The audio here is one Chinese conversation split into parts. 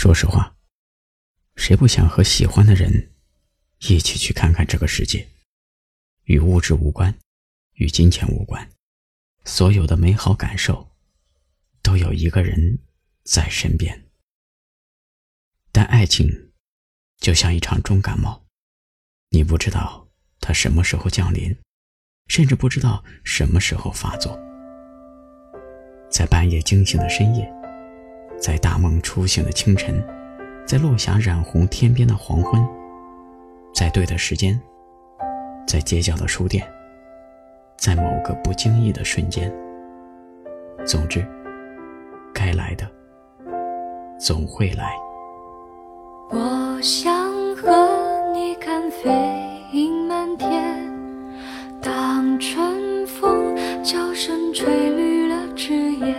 说实话，谁不想和喜欢的人一起去看看这个世界？与物质无关，与金钱无关，所有的美好感受都有一个人在身边。但爱情就像一场重感冒，你不知道它什么时候降临，甚至不知道什么时候发作。在半夜惊醒的深夜，在大梦初醒的清晨，在落霞染红天边的黄昏，在对的时间，在街角的书店，在某个不经意的瞬间。总之，该来的总会来。我想和你看飞鹰满天，当春风悄声吹绿了枝叶，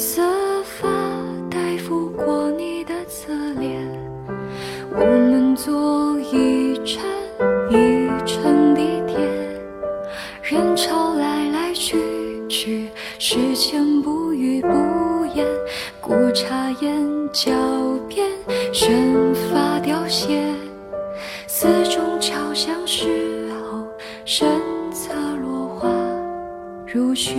色发带拂过你的侧脸，我们坐一站一程地铁，人潮来来去去，时间不语不言，古刹檐脚边，卷发凋谢，寺中敲响时候，身侧落花如雪。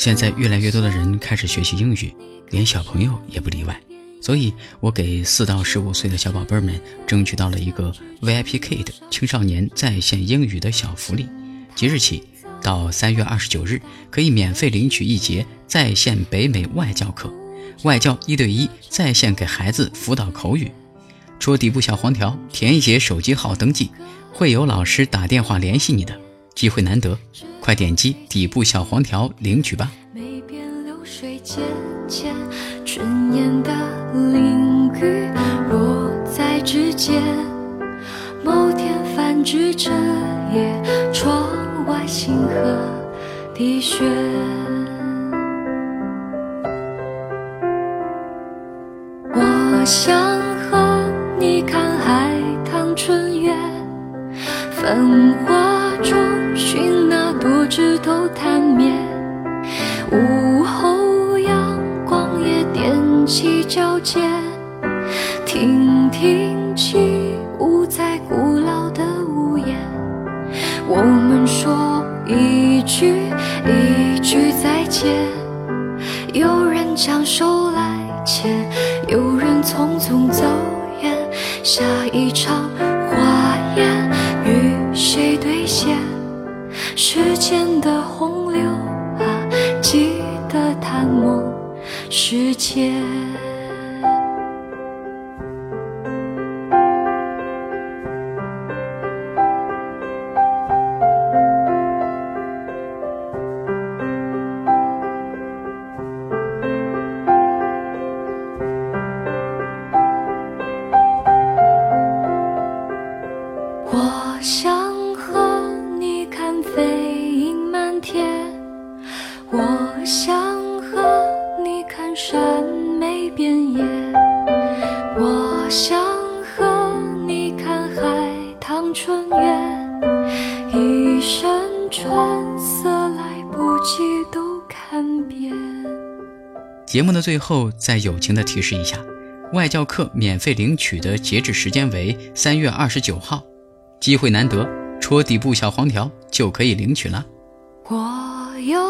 现在越来越多的人开始学习英语，连小朋友也不例外。所以，我给四到十五岁的小宝贝们争取到了一个 VIP Kid 青少年在线英语的小福利。即日起到三月二十九日，可以免费领取一节在线北美外教课，外教一对一在线给孩子辅导口语。戳底部小黄条，填写手机号登记，会有老师打电话联系你的。机会难得，快点击底部小黄条领取吧。梅边流水渐渐，春烟的淋雨落在指尖。某天泛指着夜，窗外星河滴血。我想和你看海棠春月，繁华中寻枝头探灭。午后阳光也踮起脚尖，听听起舞在古老的屋檐。我们说一句一句再见，有人将手来牵，有人匆匆走远。下一场花宴与谁兑现？时间的洪流啊，记得探梦世界。我想天，我想和你看山美遍野，我想和你看海棠春月，一身春色来不及都看遍。节目的最后，再友情的提示一下，外教课免费领取的截止时间为三月二十九号，机会难得，戳底部小黄条就可以领取了。我有